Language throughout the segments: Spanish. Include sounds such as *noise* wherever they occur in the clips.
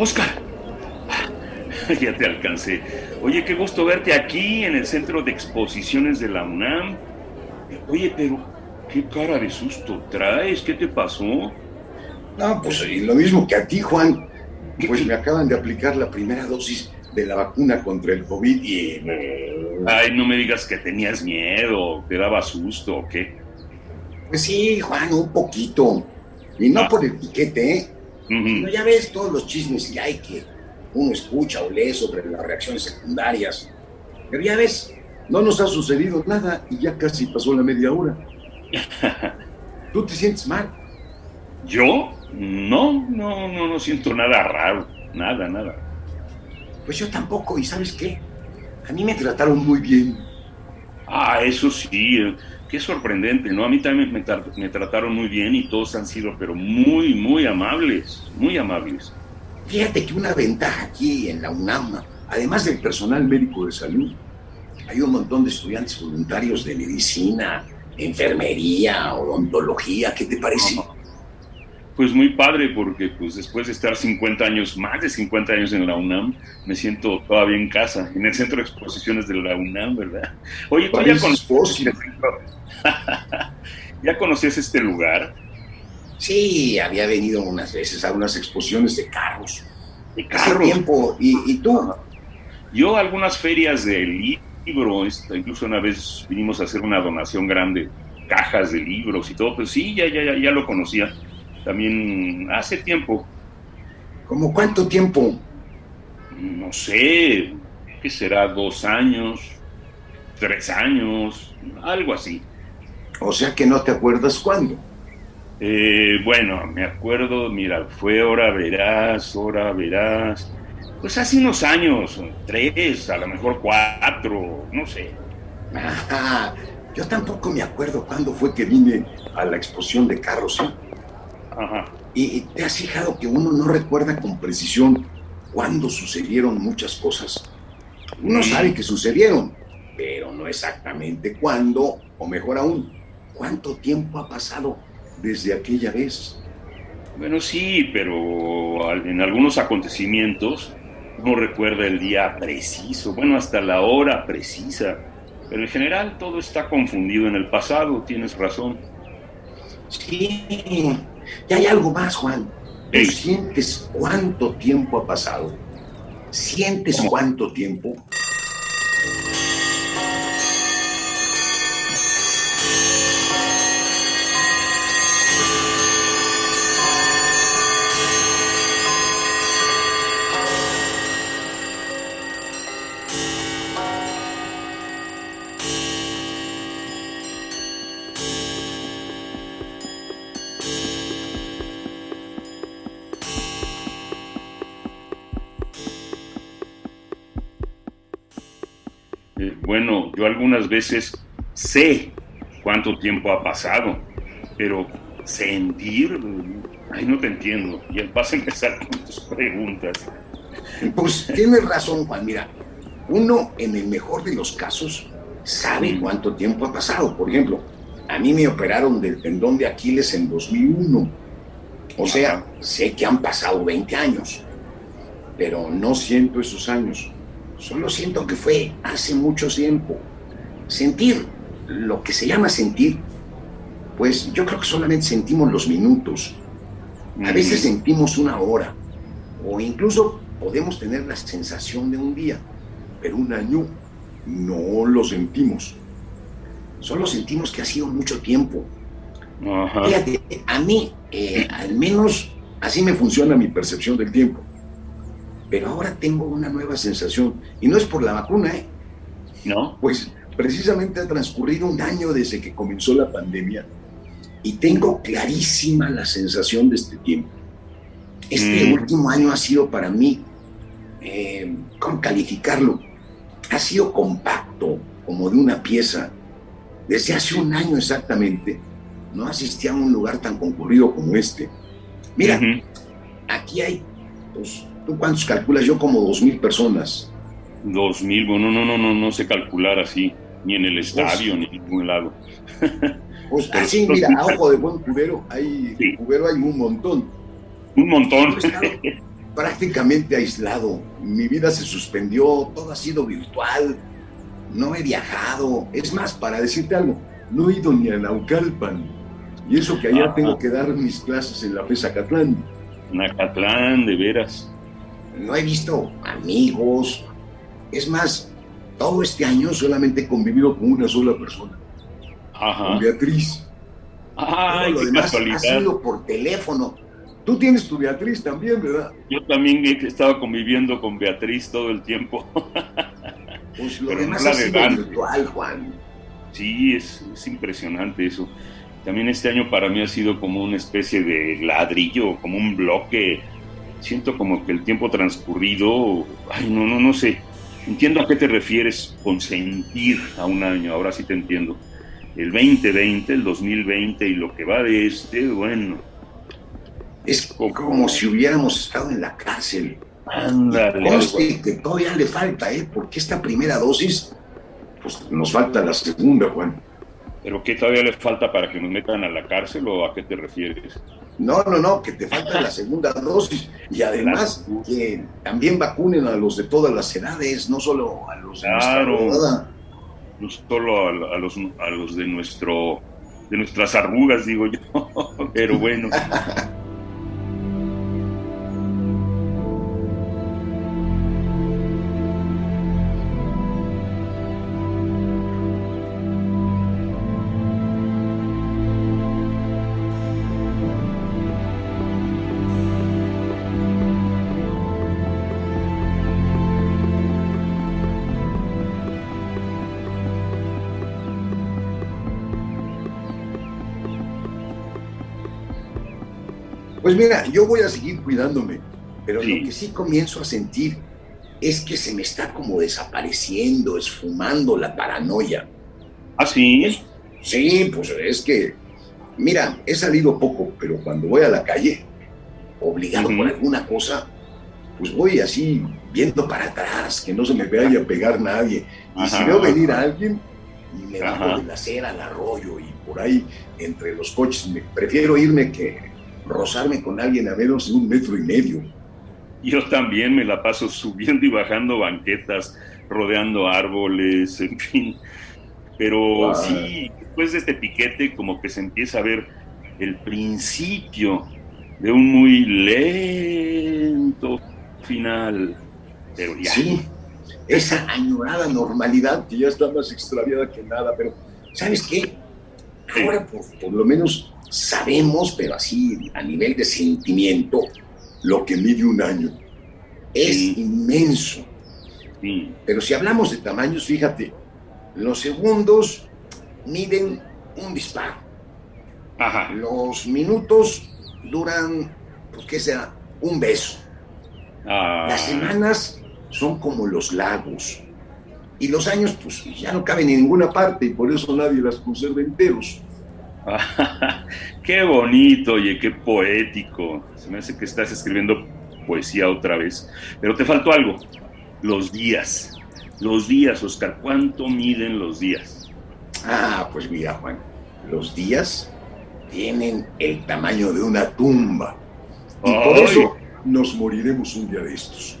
Oscar. *laughs* Ya te alcancé. Oye, qué gusto verte aquí en el centro de exposiciones de la UNAM. Oye, pero qué cara de susto traes. ¿Qué te pasó? No, pues lo mismo que a ti, Juan. Pues me acaban de aplicar la primera dosis de la vacuna contra el COVID y... Ay, no me digas que tenías miedo, te daba susto o qué. Pues sí, Juan, un poquito. Y no Ah. por el piquete, ¿eh? Ujú. No, ya ves todos los chismes que hay que uno escucha o lee sobre las reacciones secundarias. Pero ya ves, no nos ha sucedido nada y ya casi pasó la media hora. *laughs* ¿Tú te sientes mal? ¿Yo? No, no, no, no siento nada raro. Nada, nada. Pues yo tampoco, ¿y sabes qué? A mí me trataron muy bien. Ah, eso sí, eh, qué sorprendente, ¿no? A mí también me, tra- me trataron muy bien y todos han sido, pero muy, muy amables, muy amables. Fíjate que una ventaja aquí en la UNAM, además del personal médico de salud, hay un montón de estudiantes voluntarios de medicina, enfermería, odontología, ¿qué te parece? Pues muy padre, porque pues después de estar 50 años, más de 50 años en la UNAM, me siento todavía en casa, en el centro de exposiciones de la UNAM, ¿verdad? Oye, ¿tú ya fósil. este? *laughs* ¿Ya conocías este lugar? Sí, había venido unas veces a unas exposiciones de carros. De carros. tiempo. ¿Y, y tú? Yo algunas ferias de libro, esta, incluso una vez vinimos a hacer una donación grande, cajas de libros y todo, pues sí, ya, ya, ya, ya lo conocía. También hace tiempo, ¿Cómo cuánto tiempo? no sé, ¿qué será? ¿Dos años? ¿Tres años? Algo así. O sea que no te acuerdas cuándo. Eh, bueno, me acuerdo, mira, fue hora verás, hora verás. Pues hace unos años, tres, a lo mejor cuatro, no sé. Ajá, *laughs* yo tampoco me acuerdo cuándo fue que vine a la exposición de carros. ¿eh? Ajá. Y, y te has fijado que uno no recuerda con precisión cuándo sucedieron muchas cosas. Uno Mm. sabe que sucedieron, pero no exactamente cuándo, o mejor aún, cuánto tiempo ha pasado desde aquella vez. Bueno, sí, pero en algunos acontecimientos no recuerda el día preciso, bueno, hasta la hora precisa. Pero en general todo está confundido en el pasado, tienes razón. Sí, y hay algo más, Juan. ¿Tú Ey. sientes cuánto tiempo ha pasado? ¿Sientes cuánto tiempo? Bueno, yo algunas veces sé cuánto tiempo ha pasado, pero sentir, ay, no te entiendo. Ya vas a empezar con tus preguntas. Pues tienes razón, Juan. Mira, uno en el mejor de los casos sabe cuánto tiempo ha pasado. Por ejemplo, a mí me operaron del tendón de Aquiles en 2001. O sea, sé que han pasado 20 años, pero no siento esos años. Solo siento que fue hace mucho tiempo. Sentir, lo que se llama sentir, pues yo creo que solamente sentimos los minutos. A veces sentimos una hora o incluso podemos tener la sensación de un día, pero un año no lo sentimos. Solo sentimos que ha sido mucho tiempo. Ajá. Fíjate, a mí, eh, al menos así me funciona mi percepción del tiempo. Pero ahora tengo una nueva sensación, y no es por la vacuna, ¿eh? ¿No? pues precisamente ha transcurrido un año desde que comenzó la pandemia y tengo clarísima la sensación de este tiempo. Este Mm. último año ha sido para mí, eh, ¿cómo calificarlo? Ha sido compacto, como de una pieza. Desde hace un año exactamente, no asistía a un lugar tan concurrido como este. Mira, aquí hay, pues, ¿tú cuántos calculas? Yo como dos mil personas. Dos mil, bueno, no, no, no, no sé calcular así, ni en el estadio, ni en ningún lado. *laughs* Pues así, mira, a ojo de buen cubero, hay, Sí. cubero hay un montón. Un montón. *laughs* Prácticamente aislado. Mi vida se suspendió, todo ha sido virtual. No he viajado. Es más, para decirte algo, no he ido ni a Naucalpan. Y eso que allá Ajá. tengo que dar mis clases en la FES Catlán. Nacatlán, de veras. No he visto amigos. Es más, todo este año solamente he convivido con una sola persona, Ajá. con Beatriz. Ay, lo qué demás ha casualidad. sido por teléfono. Tú tienes tu Beatriz también, ¿verdad? Yo también he estado conviviendo con Beatriz todo el tiempo. *laughs* Pues lo Pero demás no ha sido virtual, Juan. Sí, es, es impresionante eso. También este año para mí ha sido como una especie de ladrillo, como un bloque. Siento como que el tiempo transcurrido, ay, no, no, no sé. Entiendo a qué te refieres con sentir a un año, ahora sí te entiendo. El 2020, el 2020 y lo que va de este, bueno, Es como si hubiéramos estado en la cárcel. ándale. Conste que todavía le falta, ¿eh? Porque esta primera dosis, pues nos falta la segunda, Juan. ¿Pero qué todavía le falta para que nos metan a la cárcel o a qué te refieres? No, no, no, que te falta la segunda dosis. Y además que también vacunen a los de todas las edades, no solo a los de nuestra Claro. rodada. no solo a, a los, a los de nuestro de nuestras arrugas, digo yo, *laughs* pero bueno. *laughs* Pues mira, yo voy a seguir cuidándome, pero Sí. lo que sí comienzo a sentir es que se me está como desapareciendo, esfumando la paranoia. ¿Ah, sí? Sí, pues es que, mira, he salido poco, pero cuando voy a la calle, obligado Ujú. por alguna cosa, pues voy así viendo para atrás, que no se me vaya a pegar nadie. Y si Ajá. veo venir a alguien, me Ajá. bajo de la acera al arroyo y por ahí entre los coches. Me, prefiero irme que rozarme con alguien a menos de un metro y medio. Yo también me la paso subiendo y bajando banquetas, rodeando árboles, en fin. Pero Wow. sí, después de este piquete como que se empieza a ver el principio de un muy lento final. Pero ya. Sí, esa añorada normalidad que ya está más extraviada que nada, pero ¿sabes qué? Ahora por, por lo menos sabemos, pero así a nivel de sentimiento, lo que mide un año. Es Sí. inmenso. Sí. Pero si hablamos de tamaños, fíjate, los segundos miden un disparo. Ajá. Los minutos duran, pues, ¿qué será? Un beso. Ah, Las semanas son como los lagos. Y los años, pues ya no caben en ninguna parte y por eso nadie las conserva enteros. *laughs* qué bonito, oye, qué poético. Se me hace que estás escribiendo poesía otra vez. Pero te faltó algo. Los días. Los días, Oscar. ¿Cuánto miden los días? Ah, pues mira, Juan, los días tienen el tamaño de una tumba. Y por eso nos moriremos un día de estos.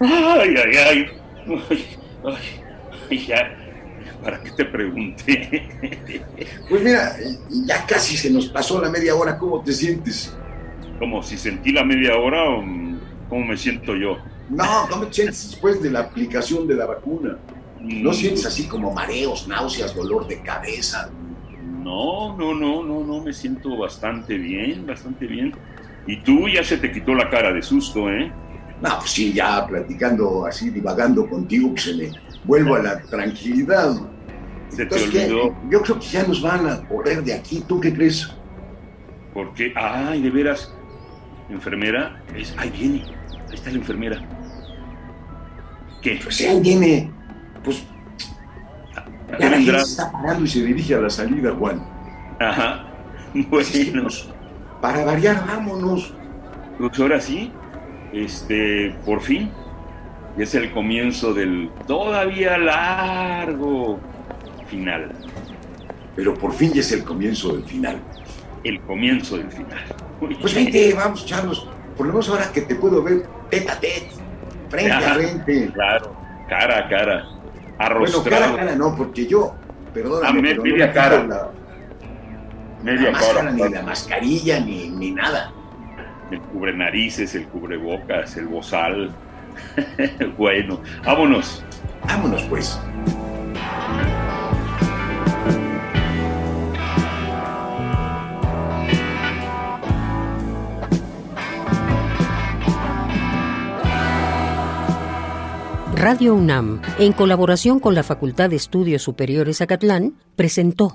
Ay, ay, ay. Ay, ay, ay, ya. ¿Para qué te pregunté? Pues mira, ya casi se nos pasó la media hora. ¿Cómo te sientes? Como si sentí la media hora o cómo me siento yo. No, ¿cómo te sientes después de la aplicación de la vacuna? ¿No Mm, sientes así como mareos, náuseas, dolor de cabeza? No, no, no, no, no, me siento bastante bien, bastante bien. Y tú ya se te quitó la cara de susto, ¿eh? No, pues sí, ya platicando así, divagando contigo, pues se me vuelvo a la tranquilidad. Se te Entonces, ¿qué? olvidó. Yo creo que ya nos van a correr de aquí. ¿Tú qué crees? Porque, ay, de veras, enfermera. Es, ahí viene, ahí está la enfermera. ¿Qué? Pues ahí viene. Pues. Ya la gente se está parando y se dirige a la salida, Juan. Ajá. *laughs* Bueno. para variar, vámonos. Pues ahora sí, este, por fin, es el comienzo del todavía largo final. Pero por fin ya es el comienzo del final. El comienzo del final. Pues vente, vamos, Charlos. Por lo menos ahora que te puedo ver tete a tete, frente a *laughs* frente. Claro, cara a cara. Arrostrado. Bueno, cara a cara no, porque yo, perdóname, a pero media no cara. La, media la cara. máscara, ni la mascarilla, ni, ni nada. El cubre narices, el cubrebocas, el bozal. *laughs* bueno, vámonos. Vámonos pues. Radio UNAM, en colaboración con la Facultad de Estudios Superiores Acatlán, presentó